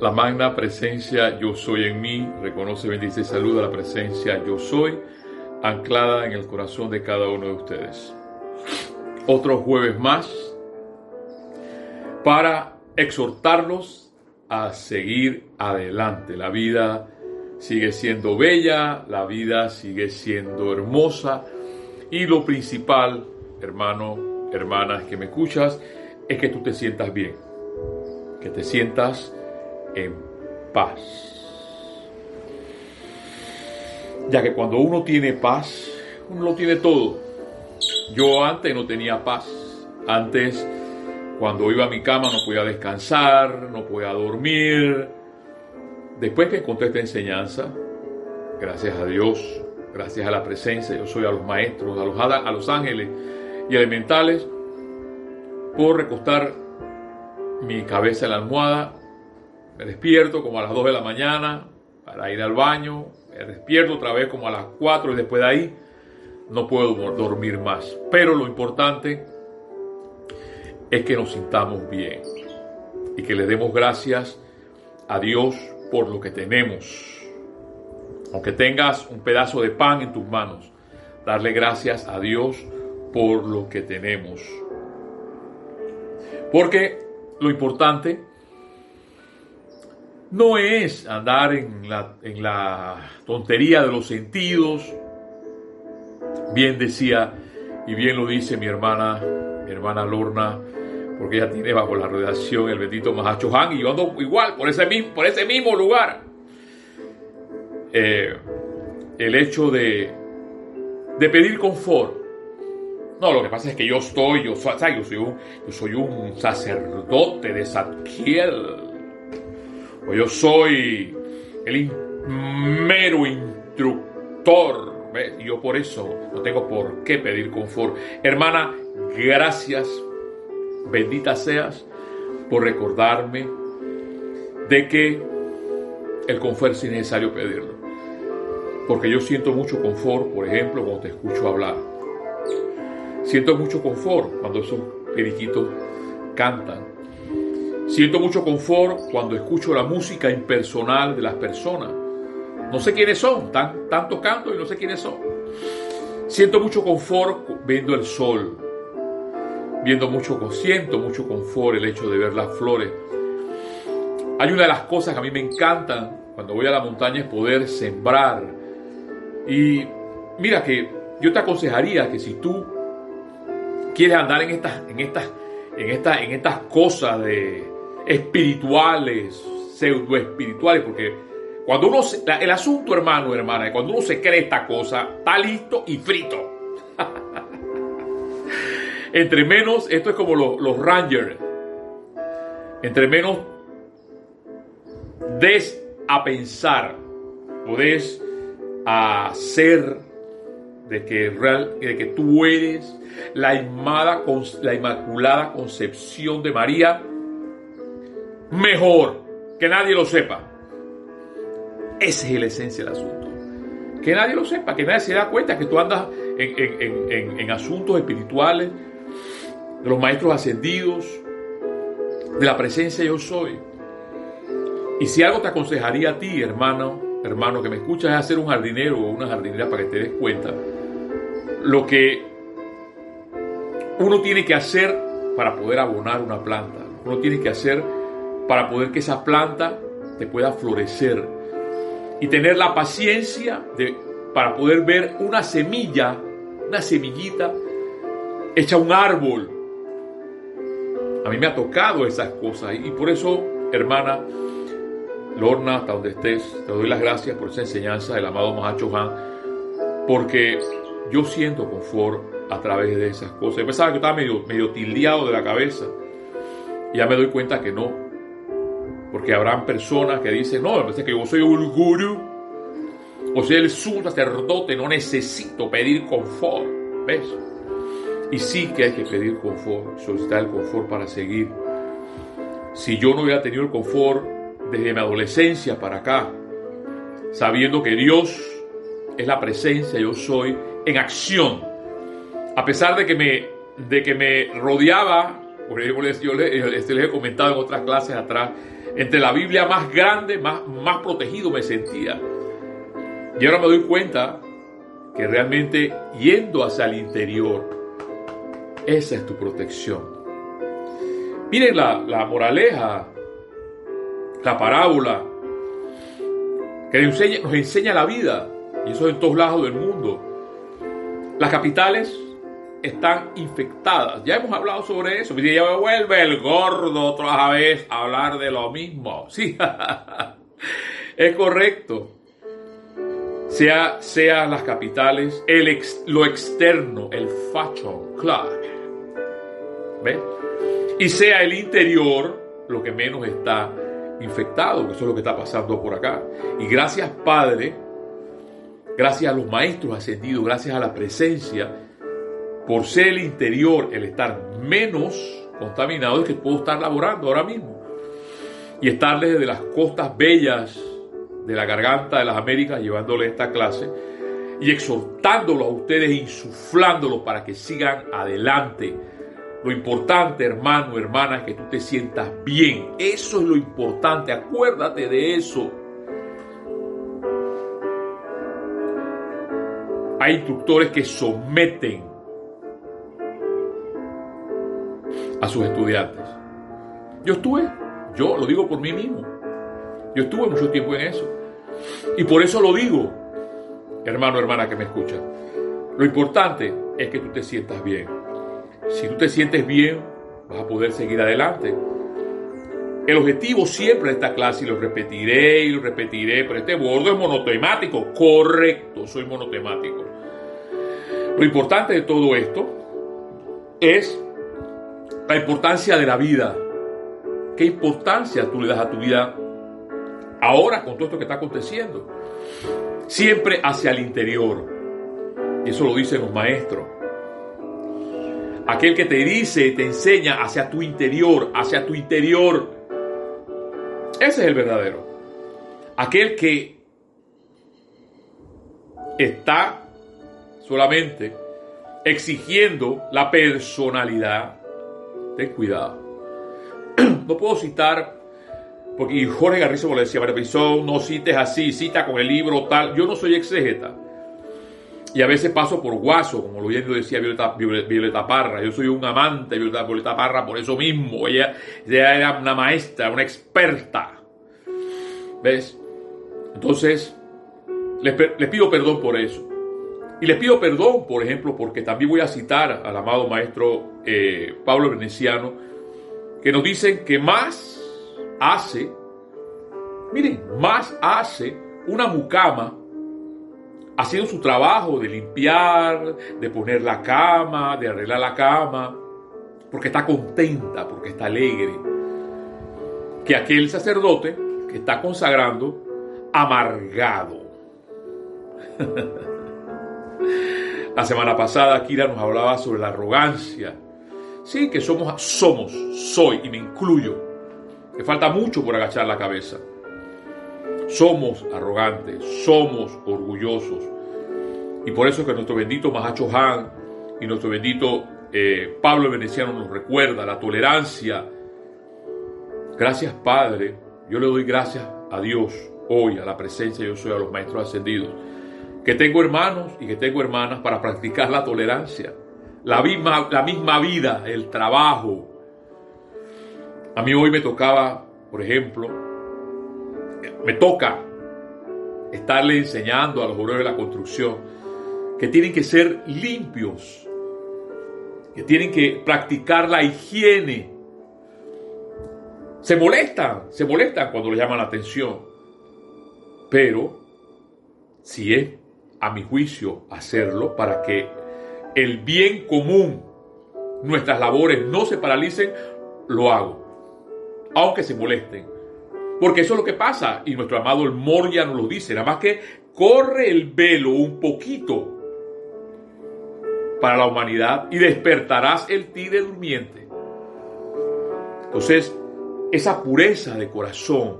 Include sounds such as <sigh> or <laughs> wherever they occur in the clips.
La magna presencia yo soy en mí, reconoce, bendice y saluda la presencia yo soy, anclada en el corazón de cada uno de ustedes. Otro jueves más para exhortarlos a seguir adelante. La vida sigue siendo bella, la vida sigue siendo hermosa y lo principal, hermano, hermanas que me escuchas, es que tú te sientas bien, que te sientas en paz. Ya que cuando uno tiene paz, uno lo tiene todo. Yo antes no tenía paz. Antes, cuando iba a mi cama, no podía descansar, no podía dormir. Después que encontré esta enseñanza, gracias a Dios, gracias a la presencia, yo soy a los maestros, a los, a los ángeles y elementales, puedo recostar mi cabeza en la almohada, me despierto como a las 2 de la mañana para ir al baño, me despierto otra vez como a las 4 y después de ahí no puedo dormir más. Pero lo importante es que nos sintamos bien y que le demos gracias a Dios por lo que tenemos. Aunque tengas un pedazo de pan en tus manos, darle gracias a Dios por lo que tenemos. Porque lo importante no es andar en la, en la tontería de los sentidos. Bien decía, y bien lo dice mi hermana, mi hermana Lorna, porque ella tiene bajo la redacción el bendito Mahacho Han, y yo ando igual por ese mismo, lugar. Eh, el hecho de, de pedir confort. No, lo que pasa es que yo, soy, yo soy un, yo soy un sacerdote de Zadkiel o yo soy el mero instructor. Y yo por eso no tengo por qué pedir confort. Hermana, gracias, bendita seas, por recordarme de que el confort es necesario pedirlo. Porque yo siento mucho confort, por ejemplo, cuando te escucho hablar. Siento mucho confort cuando esos periquitos cantan Siento mucho confort cuando escucho la música impersonal de las personas. No sé quiénes son, están, tocando y no sé quiénes son. Siento mucho confort viendo el sol, viendo mucho, siento mucho confort el hecho de ver las flores. Hay una de las cosas que a mí me encantan cuando voy a la montaña es poder sembrar. Y mira que yo te aconsejaría que si tú quieres andar en estas, en estas, en estas, en estas cosas de, espirituales, pseudo espirituales, porque cuando uno, el asunto hermano, hermana, cuando uno se cree esta cosa, está listo y frito. <laughs> entre menos, esto es como los, Rangers, entre menos des a pensar o des a ser de que, real, de que tú eres la, la Inmaculada Concepción de María, mejor que nadie lo sepa. Esa es la esencia del asunto. Que nadie lo sepa, que nadie se da cuenta que tú andas en, asuntos espirituales, de los maestros ascendidos, de la presencia yo soy. Y si algo te aconsejaría a ti, hermano, hermano que me escuchas, es hacer un jardinero o una jardinera para que te des cuenta lo que uno tiene que hacer para poder abonar una planta. Uno tiene que hacer para poder que esa planta te pueda florecer y tener la paciencia de, para poder ver una semilla, una semillita hecha un árbol. A mí me ha tocado esas cosas y por eso, hermana Lorna, hasta donde estés, te doy las gracias por esa enseñanza del amado Mahacho Han, porque yo siento confort a través de esas cosas. Yo pensaba que estaba medio, medio tildeado de la cabeza y ya me doy cuenta que no, porque habrán personas que dicen, no, es que yo soy un guru, o soy el sumo sacerdote, no necesito pedir confort. ¿Ves? Y sí que hay que pedir confort, solicitar el confort para seguir. Si yo no hubiera tenido el confort desde mi adolescencia para acá, sabiendo que Dios es la presencia, yo soy en acción, a pesar de que me, de que me rodeaba, yo les, les he comentado en otras clases atrás, entre la Biblia más grande, más, más protegido me sentía. Y ahora me doy cuenta que realmente yendo hacia el interior, esa es tu protección. Miren la, la moraleja, la parábola, que nos enseña, nos enseña la vida, y eso en todos lados del mundo. Las capitales están infectadas. Ya hemos hablado sobre eso. Y ya vuelve el gordo otra vez a hablar de lo mismo. <laughs> Sí, es correcto. Sea, sea las capitales, el lo externo, el fashion club. ¿Ves? Y sea el interior lo que menos está infectado, que eso es lo que está pasando por acá. Y gracias, Padre, gracias a los maestros ascendidos, gracias a la presencia, por ser el interior, el estar menos contaminado, es que puedo estar laborando ahora mismo. Y estar desde las costas bellas de la garganta de las Américas, llevándole esta clase y exhortándolo a ustedes, insuflándolos para que sigan adelante. Lo importante, hermano, hermana, es que tú te sientas bien. Eso es lo importante. Acuérdate de eso. Hay instructores que someten a sus estudiantes. Yo estuve, yo lo digo por mí mismo, yo estuve mucho tiempo en eso. Y por eso lo digo, hermano, hermana que me escucha. Lo importante es que tú te sientas bien. Si tú te sientes bien, vas a poder seguir adelante. El objetivo siempre de esta clase, y lo repetiré y lo repetiré, pero este bordo es monotemático. Correcto, soy monotemático. Lo importante de todo esto es la importancia de la vida. ¿Qué importancia tú le das a tu vida ahora con todo esto que está aconteciendo? Siempre hacia el interior. Y eso lo dicen los maestros. Aquel que te dice, te enseña hacia tu interior, hacia tu interior. Ese es el verdadero. Aquel que está solamente exigiendo la personalidad ten cuidado. <clears throat> no puedo citar, porque Jorge Garrizo le decía, no cites así, cita con el libro tal. Yo no soy exégeta. Y a veces paso por guaso, como lo bien decía Violeta, Violeta, Parra. Yo soy un amante de Violeta, Violeta, Parra por eso mismo. Ella, ella era una maestra, una experta. ¿Ves? Entonces, les, les pido perdón por eso. Y les pido perdón, por ejemplo, porque también voy a citar al amado maestro eh, Pablo Veneciano, que nos dicen que más hace, miren, más hace una mucama haciendo su trabajo de limpiar, de poner la cama, de arreglar la cama, porque está contenta, porque está alegre, que aquel sacerdote que está consagrando amargado. <laughs> La semana pasada Kira nos hablaba sobre la arrogancia. Sí, que somos, somos, soy y me incluyo. Que falta mucho por agachar la cabeza. Somos arrogantes, somos orgullosos. Y por eso que nuestro bendito Mahacho Han y nuestro bendito eh, Pablo Veneciano nos recuerda la tolerancia. Gracias Padre, yo le doy gracias a Dios hoy, a la presencia yo soy, a los maestros ascendidos que tengo hermanos y que tengo hermanas para practicar la tolerancia, la misma, la misma vida, el trabajo. A mí hoy me tocaba, por ejemplo, me toca estarle enseñando a los obreros de la construcción que tienen que ser limpios, que tienen que practicar la higiene. Se molestan, se molestan cuando le llaman la atención, pero si es a mi juicio, hacerlo para que el bien común, nuestras labores no se paralicen, lo hago. Aunque se molesten. Porque eso es lo que pasa, y nuestro amado el Moria nos lo dice, nada más que corre el velo un poquito para la humanidad y despertarás el tigre durmiente. Entonces, esa pureza de corazón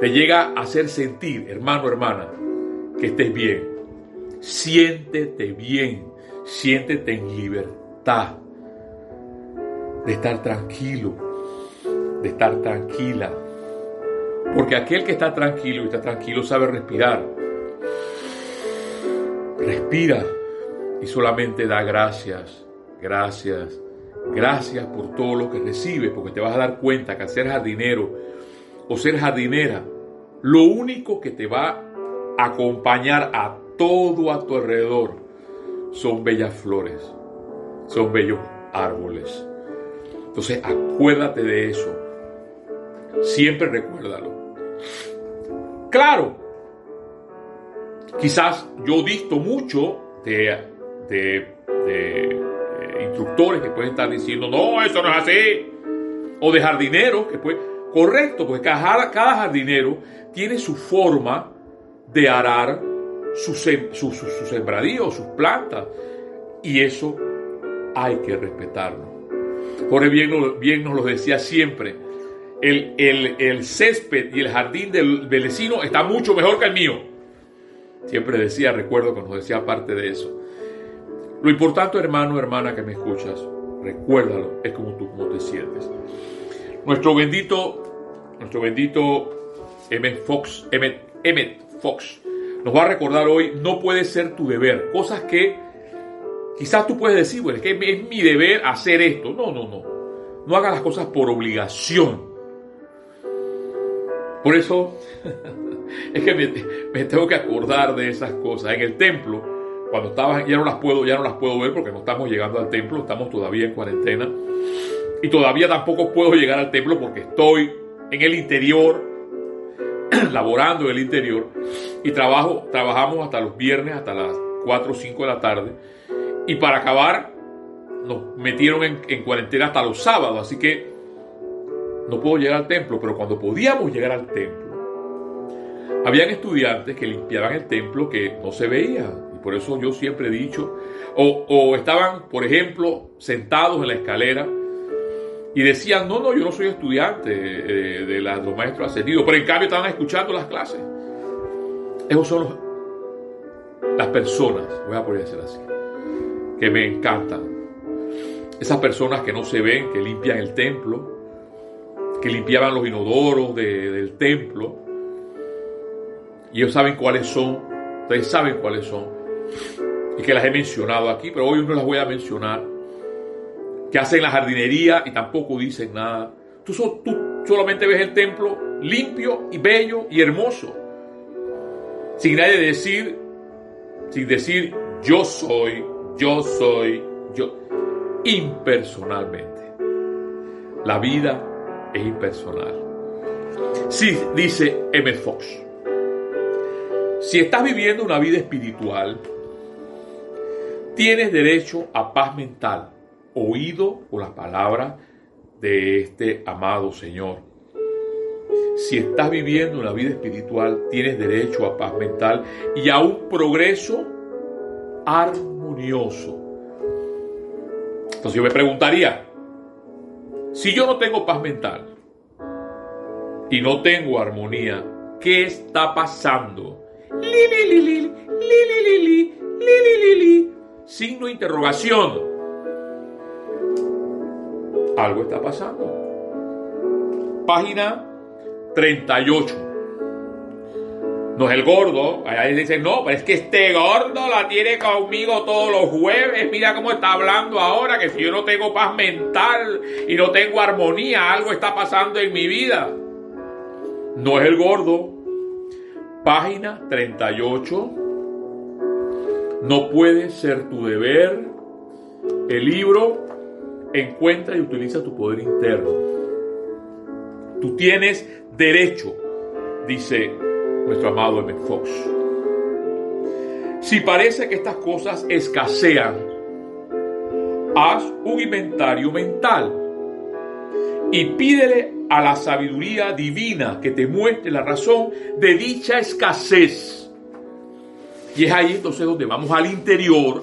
te llega a hacer sentir, hermano, hermana, que estés bien. Siéntete bien, siéntete en libertad de estar tranquilo, de estar tranquila. Porque aquel que está tranquilo y está tranquilo sabe respirar. Respira y solamente da gracias, gracias, gracias por todo lo que recibes, porque te vas a dar cuenta que al ser jardinero o ser jardinera, lo único que te va a acompañar a todo a tu alrededor son bellas flores, son bellos árboles. Entonces acuérdate de eso. Siempre recuérdalo. Claro, quizás yo visto mucho de, de, eh, instructores que pueden estar diciendo, no, eso no es así. O de jardineros que pueden... Correcto, porque cada, cada jardinero tiene su forma de arar sus su, su, su sembradíos, sus plantas. Y eso hay que respetarlo. Jorge bien, bien nos lo decía siempre. El, el, césped y el jardín del, vecino está mucho mejor que el mío. Siempre decía, recuerdo que nos decía parte de eso. Lo importante, hermano, hermana que me escuchas, recuérdalo, es como tú cómo te sientes. Nuestro bendito, nuestro bendito Emmett Fox, Emmett Fox, nos va a recordar hoy, no puede ser tu deber, cosas que Quizás tú puedes decir, bueno, es que es mi deber hacer esto. No, no, no. No hagas las cosas por obligación. Por eso <laughs> es que me, tengo que acordar de esas cosas. En el templo, cuando estaba, ya no las puedo, ya no las puedo ver porque no estamos llegando al templo, estamos todavía en cuarentena. Y todavía tampoco puedo llegar al templo porque estoy en el interior, <clears throat> laborando en el interior. Y trabajo, trabajamos hasta los viernes, hasta las 4 o 5 de la tarde y para acabar, nos metieron en, cuarentena hasta los sábados, así que no puedo llegar al templo, pero cuando podíamos llegar al templo, habían estudiantes que limpiaban el templo que no se veía. Y por eso yo siempre he dicho, o, estaban, por ejemplo, sentados en la escalera y decían, no, no, yo no soy estudiante de, de los maestros ascendidos, pero en cambio estaban escuchando las clases. Esos son las personas, voy a poner así, que me encantan. Esas personas que no se ven, que limpian el templo, que limpiaban los inodoros del templo. Y ellos saben cuáles son, ustedes saben cuáles son. Y que las he mencionado aquí, pero hoy no las voy a mencionar. Que hacen la jardinería y tampoco dicen nada. Tú, tú solamente ves el templo limpio y bello y hermoso. Sin nadie decir, sin decir yo soy yo soy yo, impersonalmente. La vida es impersonal. Sí, dice M. Fox. Si estás viviendo una vida espiritual, tienes derecho a paz mental, oído por las palabras de este amado Señor. Si estás viviendo una vida espiritual, tienes derecho a paz mental y a un progreso armonioso. Entonces yo me preguntaría, si yo no tengo paz mental y no tengo armonía, ¿qué está pasando? Signo de interrogación. Algo está pasando. Página 38 no es el gordo. Ahí dicen, no, pero es que este gordo la tiene conmigo todos los jueves. Mira cómo está hablando ahora, que si yo no tengo paz mental y no tengo armonía, algo está pasando en mi vida. No es el gordo. Página 38. No puede ser tu deber. El libro encuentra y utiliza tu poder interno. Tú tienes derecho, dice nuestro amado M. Fox. Si parece que estas cosas escasean, haz un inventario mental y pídele a la sabiduría divina que te muestre la razón de dicha escasez. Y es ahí entonces donde vamos al interior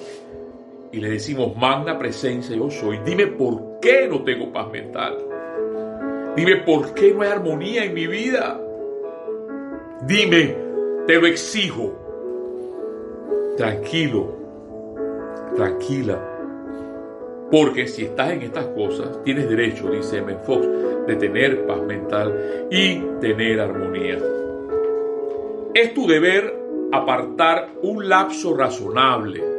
y le decimos, magna presencia yo soy, dime por qué no tengo paz mental. Dime por qué no hay armonía en mi vida. Dime, te lo exijo. Tranquilo, tranquila. Porque si estás en estas cosas, tienes derecho, dice M. Fox, de tener paz mental y tener armonía. Es tu deber apartar un lapso razonable,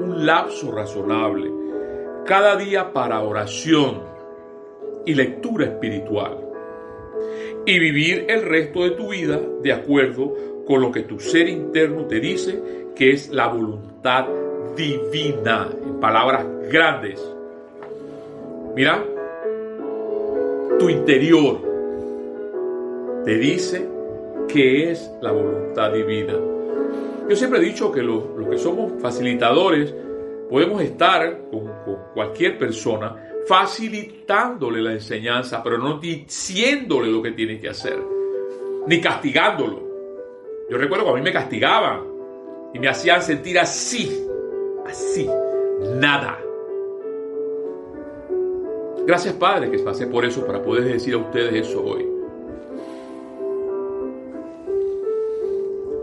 un lapso razonable, cada día para oración y lectura espiritual y vivir el resto de tu vida de acuerdo con lo que tu ser interno te dice que es la voluntad divina, en palabras grandes. Mira, tu interior te dice que es la voluntad divina. Yo siempre he dicho que los, que somos facilitadores podemos estar con, con cualquier persona facilitándole la enseñanza, pero no diciéndole lo que tiene que hacer, ni castigándolo. Yo recuerdo cuando a mí me castigaban y me hacían sentir así, así, nada. Gracias Padre que pasé por eso para poder decir a ustedes eso hoy.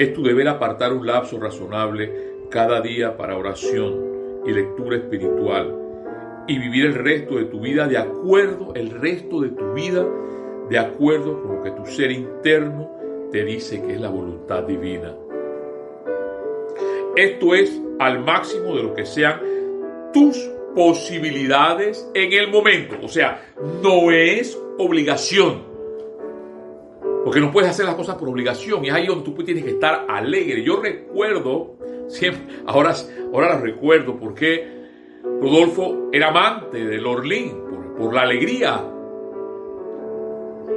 Es tu deber apartar un lapso razonable cada día para oración y lectura espiritual y vivir el resto de tu vida de acuerdo, el resto de tu vida de acuerdo con lo que tu ser interno te dice que es la voluntad divina. Esto es al máximo de lo que sean tus posibilidades en el momento. O sea, no es obligación. Porque no puedes hacer las cosas por obligación. Y es ahí donde tú tienes que estar alegre. Yo recuerdo, siempre, ahora, ahora lo recuerdo porque Rodolfo era amante del Orlín por, por la alegría,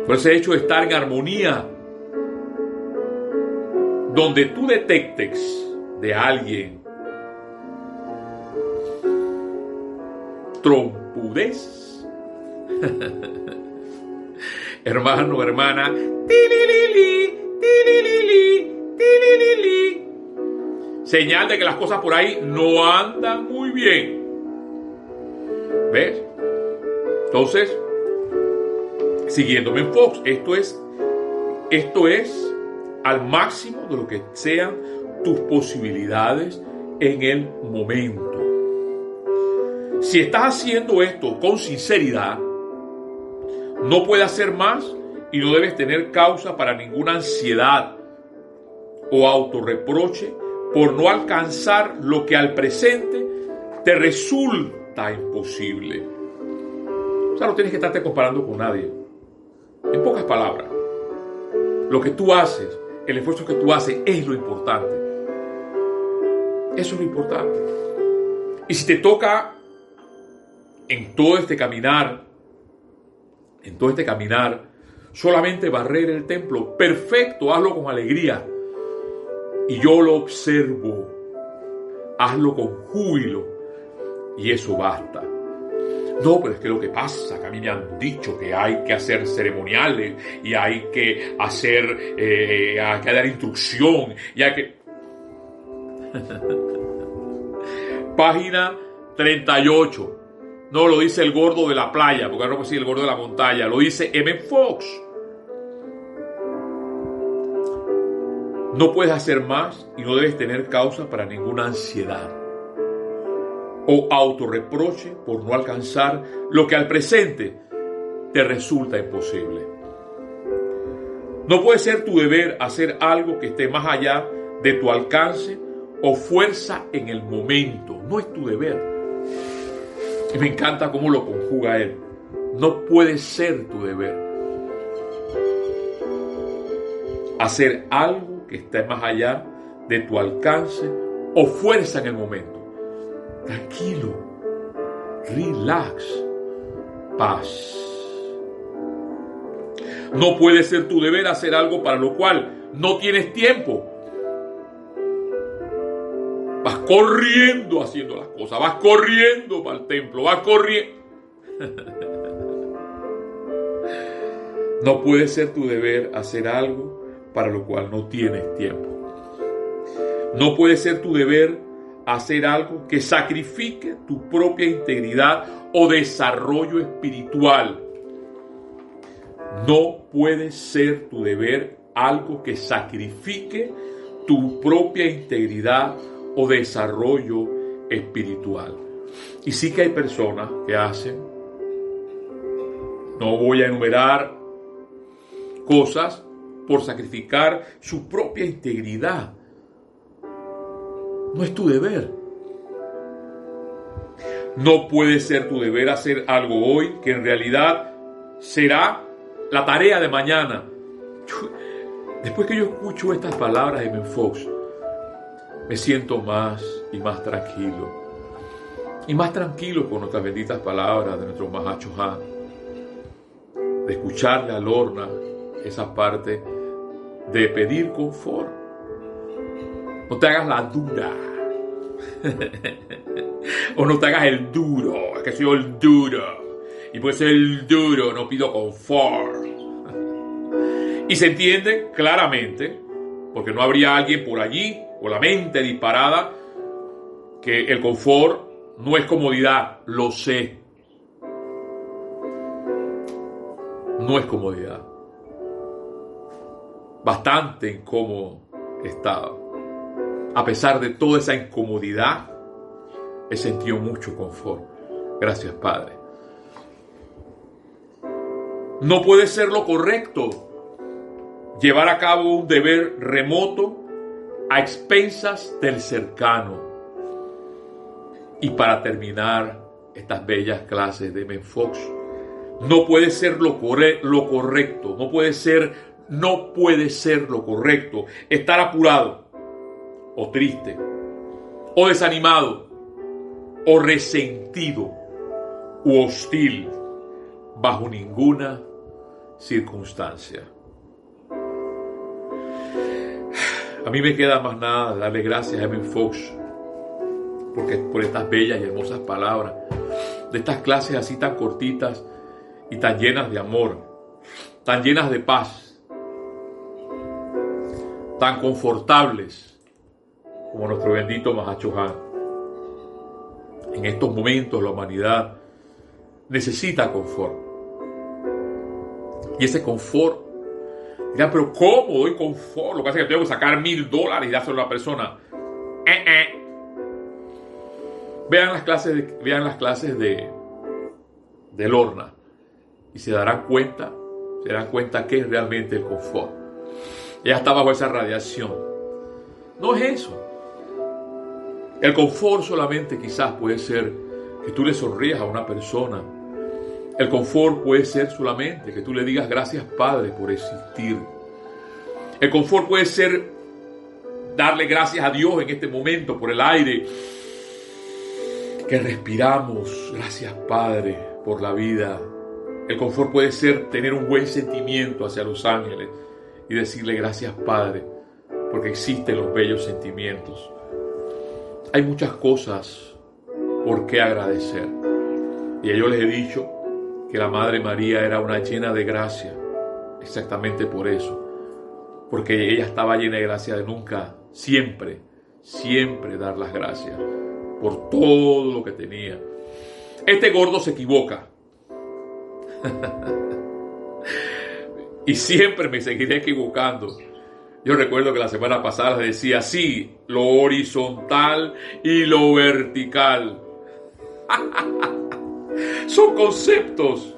por ese hecho de estar en armonía. Donde tú detectes de alguien trompudez, <laughs> hermano, hermana, señal de que las cosas por ahí no andan muy bien. ¿Ves? Entonces, siguiéndome en Fox, esto es, esto es al máximo de lo que sean tus posibilidades en el momento. Si estás haciendo esto con sinceridad, no puedes hacer más y no debes tener causa para ninguna ansiedad o autorreproche por no alcanzar lo que al presente te resulta imposible. O sea, no tienes que estarte comparando con nadie. En pocas palabras, lo que tú haces, el esfuerzo que tú haces es lo importante. Eso es lo importante. Y si te toca en todo este caminar, en todo este caminar, solamente barrer el templo, perfecto, hazlo con alegría. Y yo lo observo, hazlo con júbilo y eso basta. No, pero es que lo que pasa, que a mí me han dicho que hay que hacer ceremoniales y hay que hacer, eh, hay que dar instrucción y hay que... <laughs> Página 38. No lo dice el gordo de la playa, porque no decir el gordo de la montaña, lo dice M. Fox. No puedes hacer más y no debes tener causa para ninguna ansiedad o autorreproche por no alcanzar lo que al presente te resulta imposible. No puede ser tu deber hacer algo que esté más allá de tu alcance o fuerza en el momento. No es tu deber. Y me encanta cómo lo conjuga él. No puede ser tu deber hacer algo que esté más allá de tu alcance o fuerza en el momento. Tranquilo. Relax. Paz. No puede ser tu deber hacer algo para lo cual no tienes tiempo. Corriendo haciendo las cosas, vas corriendo para el templo, vas corriendo. no puede ser tu deber hacer algo para lo cual no tienes tiempo. No puede ser tu deber hacer algo que sacrifique tu propia integridad o desarrollo espiritual. No puede ser tu deber algo que sacrifique tu propia integridad o desarrollo espiritual. Y sí que hay personas que hacen No voy a enumerar cosas por sacrificar su propia integridad. No es tu deber. No puede ser tu deber hacer algo hoy que en realidad será la tarea de mañana. Después que yo escucho estas palabras de Fox, me siento más y más tranquilo. Y más tranquilo con nuestras benditas palabras de nuestro Mahacho. De escucharle a Lorna esa parte de pedir confort. No te hagas la dura. <laughs> o no te hagas el duro. Es que soy el duro. Y pues el duro no pido confort. <laughs> y se entiende claramente, porque no habría alguien por allí, con la mente disparada, que el confort no es comodidad, lo sé. No es comodidad bastante incómodo estaba. A pesar de toda esa incomodidad, he sentido mucho confort. Gracias, Padre. No puede ser lo correcto llevar a cabo un deber remoto a expensas del cercano. Y para terminar estas bellas clases de Menfox, no puede ser lo, lo correcto, no puede ser no puede ser lo correcto estar apurado o triste o desanimado o resentido u hostil bajo ninguna circunstancia. A mí me queda más nada darle gracias a Evan Fox porque por estas bellas y hermosas palabras de estas clases así tan cortitas y tan llenas de amor, tan llenas de paz, tan confortables como nuestro bendito Mahacho. En estos momentos la humanidad necesita confort. Y ese confort, dirán, pero ¿cómo doy confort? Lo que pasa es que tengo que sacar mil dólares y dárselo a la persona. Eh, eh. Vean las clases de, vean las clases de, de Lorna y se darán cuenta, se darán cuenta que es realmente el confort. Ella está bajo esa radiación. No es eso. El confort solamente quizás puede ser que tú le sonrías a una persona. El confort puede ser solamente que tú le digas gracias Padre por existir. El confort puede ser darle gracias a Dios en este momento por el aire que respiramos. Gracias Padre por la vida. El confort puede ser tener un buen sentimiento hacia los ángeles y decirle gracias Padre, porque existen los bellos sentimientos. Hay muchas cosas por qué agradecer. Y yo les he dicho que la Madre María era una llena de gracia, exactamente por eso, porque ella estaba llena de gracia de nunca, siempre, siempre dar las gracias por todo lo que tenía. Este gordo se equivoca. <laughs> Y siempre me seguiré equivocando. Yo recuerdo que la semana pasada decía, sí, lo horizontal y lo vertical. <laughs> Son conceptos.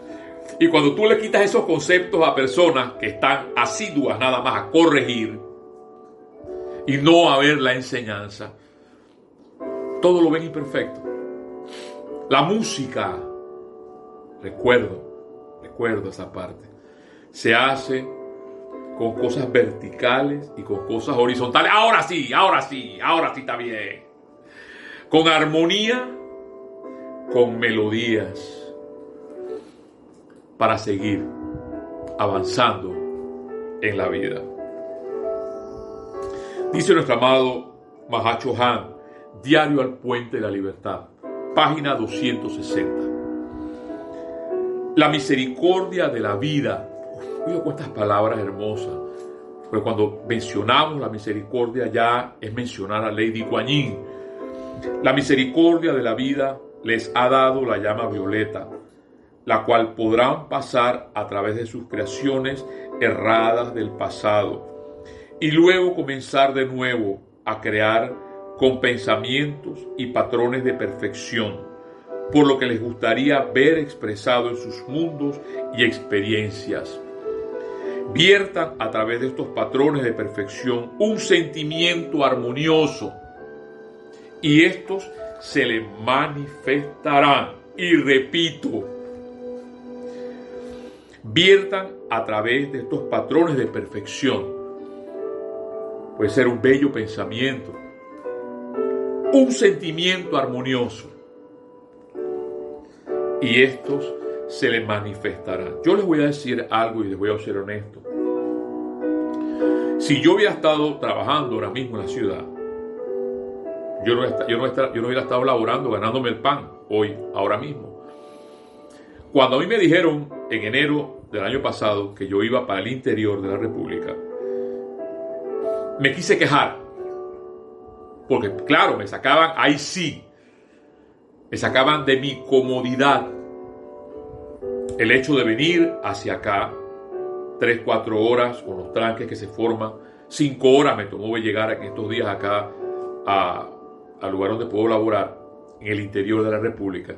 Y cuando tú le quitas esos conceptos a personas que están asiduas nada más a corregir y no a ver la enseñanza, todo lo ven imperfecto. La música, recuerdo, recuerdo esa parte se hace con cosas verticales y con cosas horizontales. Ahora sí, ahora sí, ahora sí está bien. Con armonía, con melodías, para seguir avanzando en la vida. Dice nuestro amado Mahacho Han, Diario al Puente de la Libertad, página 260. La misericordia de la vida Cuido con estas palabras hermosas, porque cuando mencionamos la misericordia ya es mencionar a Lady Kuan La misericordia de la vida les ha dado la llama violeta, la cual podrán pasar a través de sus creaciones erradas del pasado y luego comenzar de nuevo a crear con pensamientos y patrones de perfección, por lo que les gustaría ver expresado en sus mundos y experiencias. Viertan a través de estos patrones de perfección un sentimiento armonioso y estos se les manifestarán. Y repito, viertan a través de estos patrones de perfección. Puede ser un bello pensamiento, un sentimiento armonioso. Y estos se les manifestarán. Yo les voy a decir algo y les voy a ser honesto. Si yo hubiera estado trabajando ahora mismo en la ciudad, yo no, yo, no, yo no hubiera estado laborando, ganándome el pan hoy, ahora mismo. Cuando a mí me dijeron en enero del año pasado que yo iba para el interior de la República, me quise quejar. Porque claro, me sacaban, ahí sí, me sacaban de mi comodidad el hecho de venir hacia acá, tres, cuatro horas con los tranques que se forman, cinco horas me tomó llegar en estos días acá al lugar donde puedo laborar, en el interior de la República.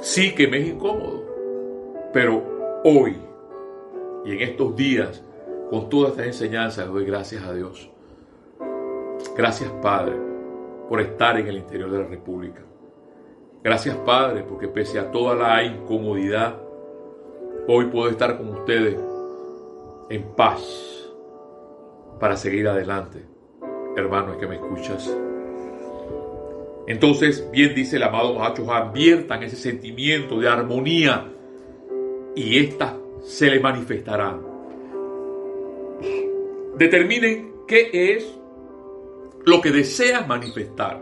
Sí que me es incómodo, pero hoy y en estos días, con todas estas enseñanzas, doy gracias a Dios. Gracias, Padre, por estar en el interior de la República. Gracias, Padre, porque pese a toda la incomodidad, hoy puedo estar con ustedes en paz para seguir adelante. Hermano, que me escuchas. Entonces, bien dice el amado Mahacho Han, viertan ese sentimiento de armonía y éstas se le manifestarán. Determinen qué es lo que desean manifestar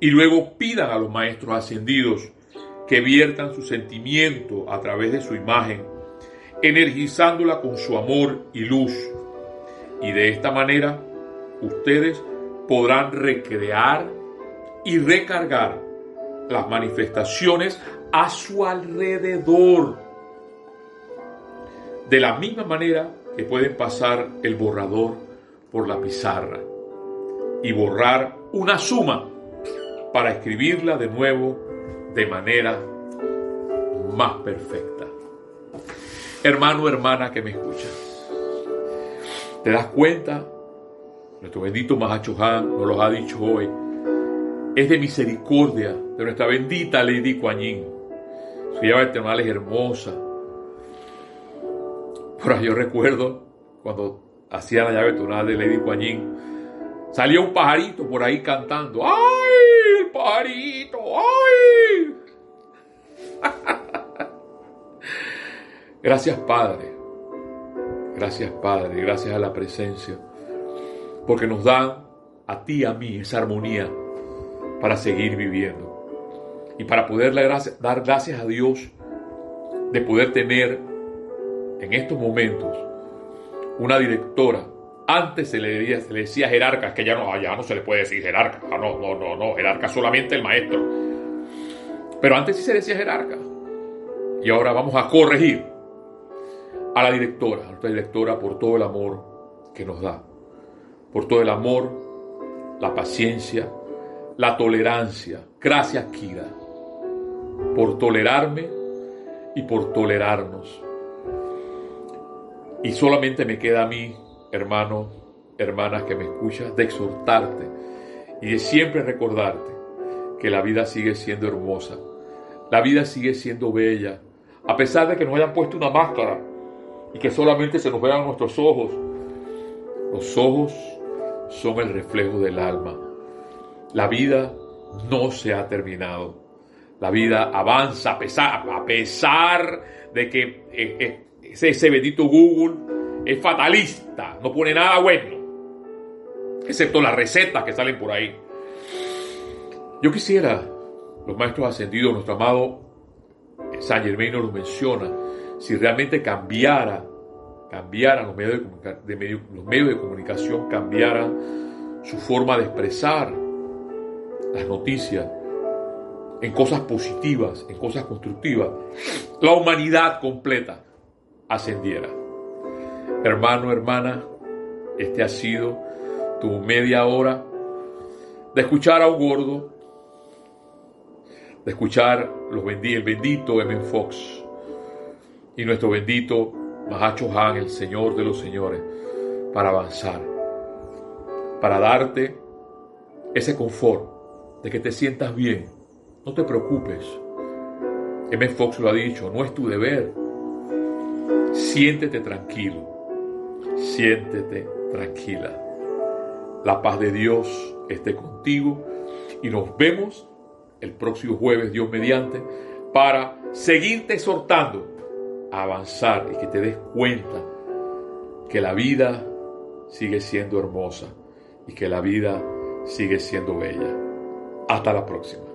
y luego pidan a los maestros ascendidos que viertan su sentimiento a través de su imagen, energizándola con su amor y luz. Y de esta manera ustedes podrán recrear y recargar las manifestaciones a su alrededor. De la misma manera que pueden pasar el borrador por la pizarra y borrar una suma para escribirla de nuevo de manera más perfecta. Hermano, hermana que me escuchas, ¿te das cuenta? Nuestro bendito Mahacho Han nos lo ha dicho hoy es de misericordia de nuestra bendita Lady Kuan Yin. Su llave termal es hermosa. Ahí yo recuerdo cuando hacía la llave tonal de Lady Kuan Yin, salía un pajarito por ahí cantando. ¡Ay, el pajarito! ¡Ay! <laughs> Gracias Padre. Gracias Padre. Gracias a la presencia. Porque nos dan a ti y a mí esa armonía para seguir viviendo. Y para poder dar gracias a Dios de poder tener en estos momentos una directora. Antes se le, decía, se le jerarca, que ya no, ya no se le puede decir jerarca. Ah, no, no, no, no, jerarca solamente el maestro. Pero antes sí se decía jerarca. Y ahora vamos a corregir a la directora, a nuestra directora, por todo el amor que nos da. Por todo el amor, la paciencia, la tolerancia. Gracias, Kira, por tolerarme y por tolerarnos. Y solamente me queda a mí, hermano, hermanas que me escuchas, de exhortarte y de siempre recordarte que la vida sigue siendo hermosa, la vida sigue siendo bella, a pesar de que nos hayan puesto una máscara y que solamente se nos vean nuestros ojos. Los ojos son el reflejo del alma la vida no se ha terminado. La vida avanza a pesar, de que eh, eh, ese, bendito Google es fatalista, no pone nada bueno, excepto las recetas que salen por ahí. Yo quisiera, los maestros ascendidos, nuestro amado San Germain nos menciona, si realmente cambiara, cambiaran los medios de, los medios de comunicación, cambiaran su forma de expresar las noticias, en cosas positivas, en cosas constructivas, la humanidad completa ascendiera. Hermano, hermana, este ha sido tu media hora de escuchar a un gordo de escuchar los bendi- el bendito M. Fox y nuestro bendito Mahacho Han, el Señor de los Señores, para avanzar, para darte ese confort de que te sientas bien. No te preocupes. M. Fox lo ha dicho, no es tu deber. Siéntete tranquilo. Siéntete tranquila. La paz de Dios esté contigo y nos vemos el próximo jueves, Dios mediante, para seguirte exhortando avanzar y que te des cuenta que la vida sigue siendo hermosa y que la vida sigue siendo bella. Hasta la próxima.